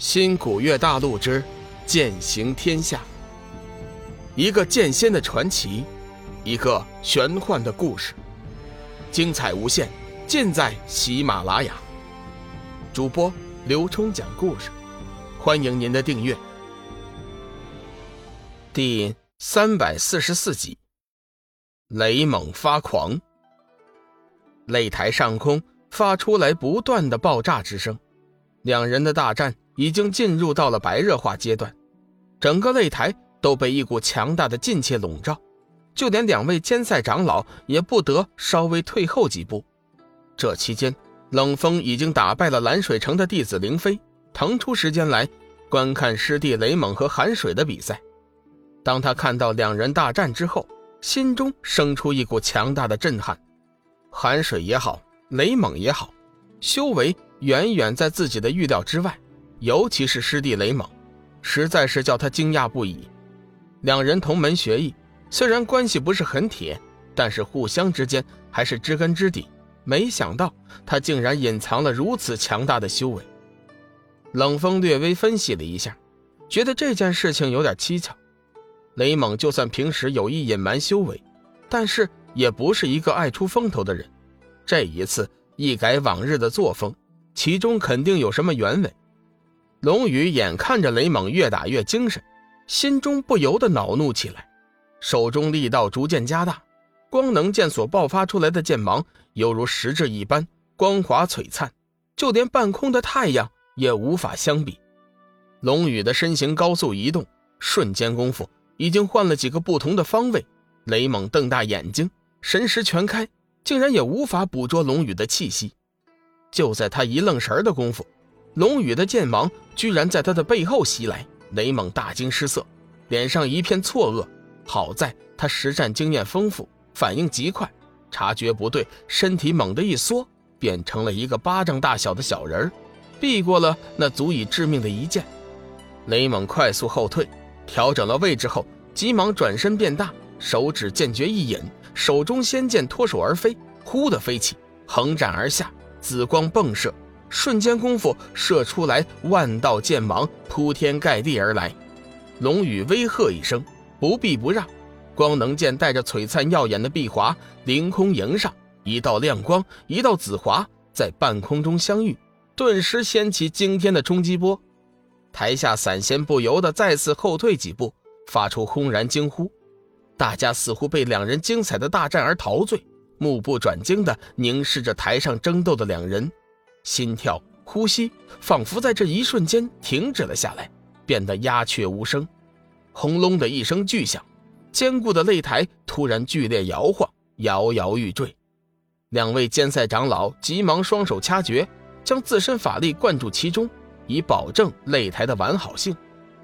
新古月大陆之剑行天下，一个剑仙的传奇，一个玄幻的故事，精彩无限，尽在喜马拉雅。主播刘冲讲故事，欢迎您的订阅。第三百四十四集，雷猛发狂，擂台上空发出来不断的爆炸之声，两人的大战。已经进入到了白热化阶段，整个擂台都被一股强大的劲气笼罩，就连两位监赛长老也不得稍微退后几步。这期间，冷风已经打败了蓝水城的弟子凌飞，腾出时间来观看师弟雷猛和韩水的比赛。当他看到两人大战之后，心中生出一股强大的震撼。韩水也好，雷猛也好，修为远远在自己的预料之外。尤其是师弟雷猛，实在是叫他惊讶不已。两人同门学艺，虽然关系不是很铁，但是互相之间还是知根知底。没想到他竟然隐藏了如此强大的修为。冷风略微分析了一下，觉得这件事情有点蹊跷。雷猛就算平时有意隐瞒修为，但是也不是一个爱出风头的人。这一次一改往日的作风，其中肯定有什么原委。龙宇眼看着雷猛越打越精神，心中不由得恼怒起来，手中力道逐渐加大，光能剑所爆发出来的剑芒犹如实质一般光滑璀璨，就连半空的太阳也无法相比。龙宇的身形高速移动，瞬间功夫已经换了几个不同的方位。雷猛瞪大眼睛，神识全开，竟然也无法捕捉龙宇的气息。就在他一愣神的功夫。龙宇的剑芒居然在他的背后袭来，雷猛大惊失色，脸上一片错愕。好在他实战经验丰富，反应极快，察觉不对，身体猛地一缩，变成了一个巴掌大小的小人儿避过了那足以致命的一剑。雷猛快速后退，调整了位置后，急忙转身变大，手指剑诀一引，手中仙剑脱手而飞，忽的飞起，横斩而下，紫光迸射。瞬间功夫，射出来万道剑芒铺天盖地而来。龙宇威喝一声：“不避不让！”光能剑带着璀璨耀眼的碧华凌空迎上，一道亮光，一道紫华在半空中相遇，顿时掀起惊天的冲击波。台下散仙不由得再次后退几步，发出轰然惊呼。大家似乎被两人精彩的大战而陶醉，目不转睛地凝视着台上争斗的两人。心跳、呼吸仿佛在这一瞬间停止了下来，变得鸦雀无声。轰隆的一声巨响，坚固的擂台突然剧烈摇晃，摇摇欲坠。两位监赛长老急忙双手掐诀，将自身法力灌注其中，以保证擂台的完好性。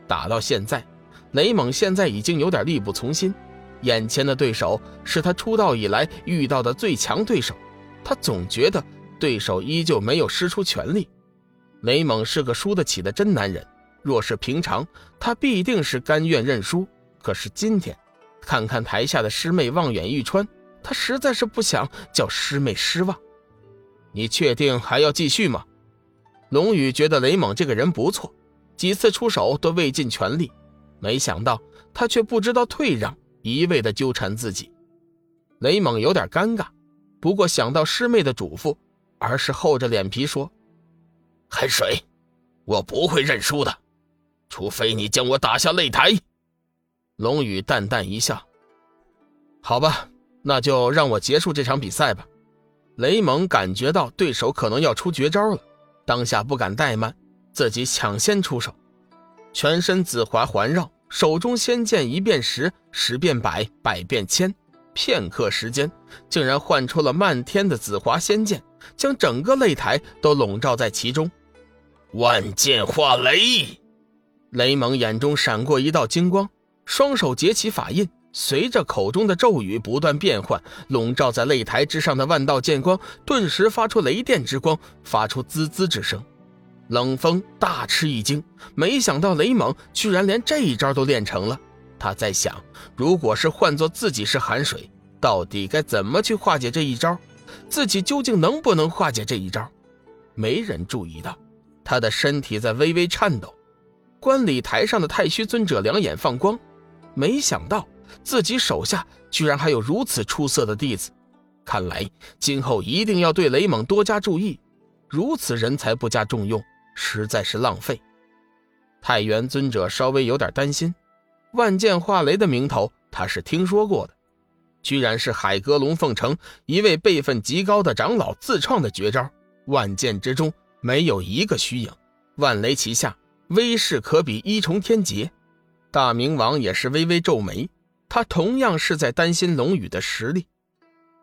打到现在，雷猛现在已经有点力不从心。眼前的对手是他出道以来遇到的最强对手，他总觉得。对手依旧没有施出全力，雷猛是个输得起的真男人。若是平常，他必定是甘愿认输。可是今天，看看台下的师妹望眼欲穿，他实在是不想叫师妹失望。你确定还要继续吗？龙宇觉得雷猛这个人不错，几次出手都未尽全力，没想到他却不知道退让，一味的纠缠自己。雷猛有点尴尬，不过想到师妹的嘱咐。而是厚着脸皮说：“海水，我不会认输的，除非你将我打下擂台。”龙宇淡淡一笑：“好吧，那就让我结束这场比赛吧。”雷蒙感觉到对手可能要出绝招了，当下不敢怠慢，自己抢先出手，全身紫华环绕，手中仙剑一变十，十变百，百变千，片刻时间，竟然换出了漫天的紫华仙剑。将整个擂台都笼罩在其中，万剑化雷。雷蒙眼中闪过一道金光，双手结起法印，随着口中的咒语不断变换，笼罩在擂台之上的万道剑光顿时发出雷电之光，发出滋滋之声。冷风大吃一惊，没想到雷蒙居然连这一招都练成了。他在想，如果是换做自己是寒水，到底该怎么去化解这一招？自己究竟能不能化解这一招？没人注意到，他的身体在微微颤抖。观礼台上的太虚尊者两眼放光，没想到自己手下居然还有如此出色的弟子，看来今后一定要对雷猛多加注意。如此人才不加重用，实在是浪费。太元尊者稍微有点担心，万剑化雷的名头他是听说过的，居然是海阁龙凤城一位辈分极高的长老自创的绝招，万剑之中没有一个虚影，万雷齐下。威势可比一重天劫，大明王也是微微皱眉，他同样是在担心龙宇的实力。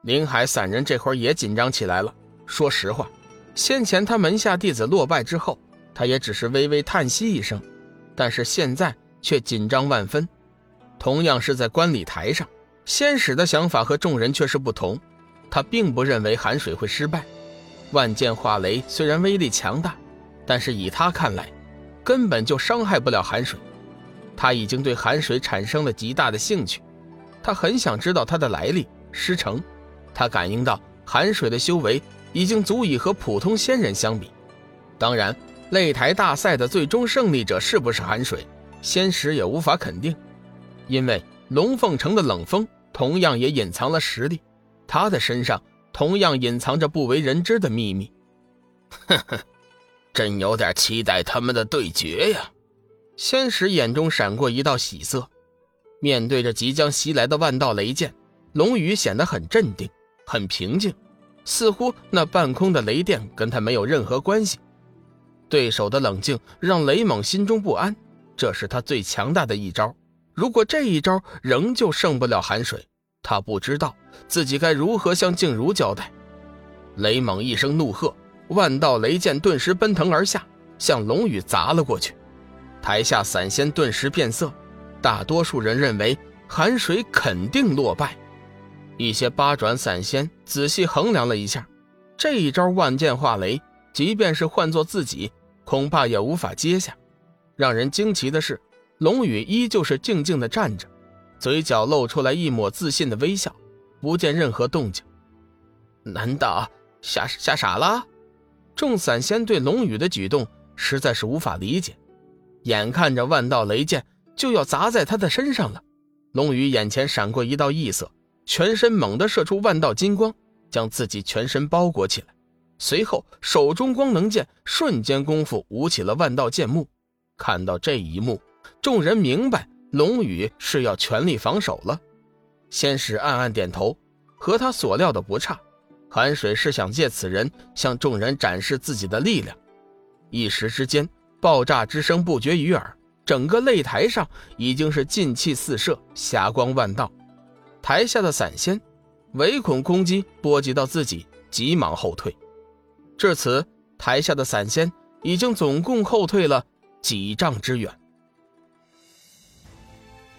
林海散人这会儿也紧张起来了。说实话，先前他门下弟子落败之后，他也只是微微叹息一声，但是现在却紧张万分。同样是在观礼台上，仙使的想法和众人却是不同，他并不认为寒水会失败。万剑化雷虽然威力强大，但是以他看来。根本就伤害不了寒水，他已经对寒水产生了极大的兴趣，他很想知道他的来历。师承，他感应到寒水的修为已经足以和普通仙人相比。当然，擂台大赛的最终胜利者是不是寒水，仙石也无法肯定，因为龙凤城的冷风同样也隐藏了实力，他的身上同样隐藏着不为人知的秘密。呵呵。真有点期待他们的对决呀！仙使眼中闪过一道喜色，面对着即将袭来的万道雷剑，龙宇显得很镇定、很平静，似乎那半空的雷电跟他没有任何关系。对手的冷静让雷猛心中不安，这是他最强大的一招。如果这一招仍旧胜不了寒水，他不知道自己该如何向静茹交代。雷猛一声怒喝。万道雷剑顿时奔腾而下，向龙宇砸了过去。台下散仙顿时变色，大多数人认为寒水肯定落败。一些八转散仙仔细衡量了一下，这一招万剑化雷，即便是换做自己，恐怕也无法接下。让人惊奇的是，龙宇依旧是静静的站着，嘴角露出来一抹自信的微笑，不见任何动静。难道吓吓傻了？众散仙对龙宇的举动实在是无法理解，眼看着万道雷剑就要砸在他的身上了，龙宇眼前闪过一道异色，全身猛地射出万道金光，将自己全身包裹起来。随后手中光能剑瞬间功夫舞起了万道剑幕。看到这一幕，众人明白龙宇是要全力防守了。仙使暗暗点头，和他所料的不差。寒水是想借此人向众人展示自己的力量，一时之间，爆炸之声不绝于耳，整个擂台上已经是劲气四射，霞光万道。台下的散仙唯恐攻击波及到自己，急忙后退。至此，台下的散仙已经总共后退了几丈之远。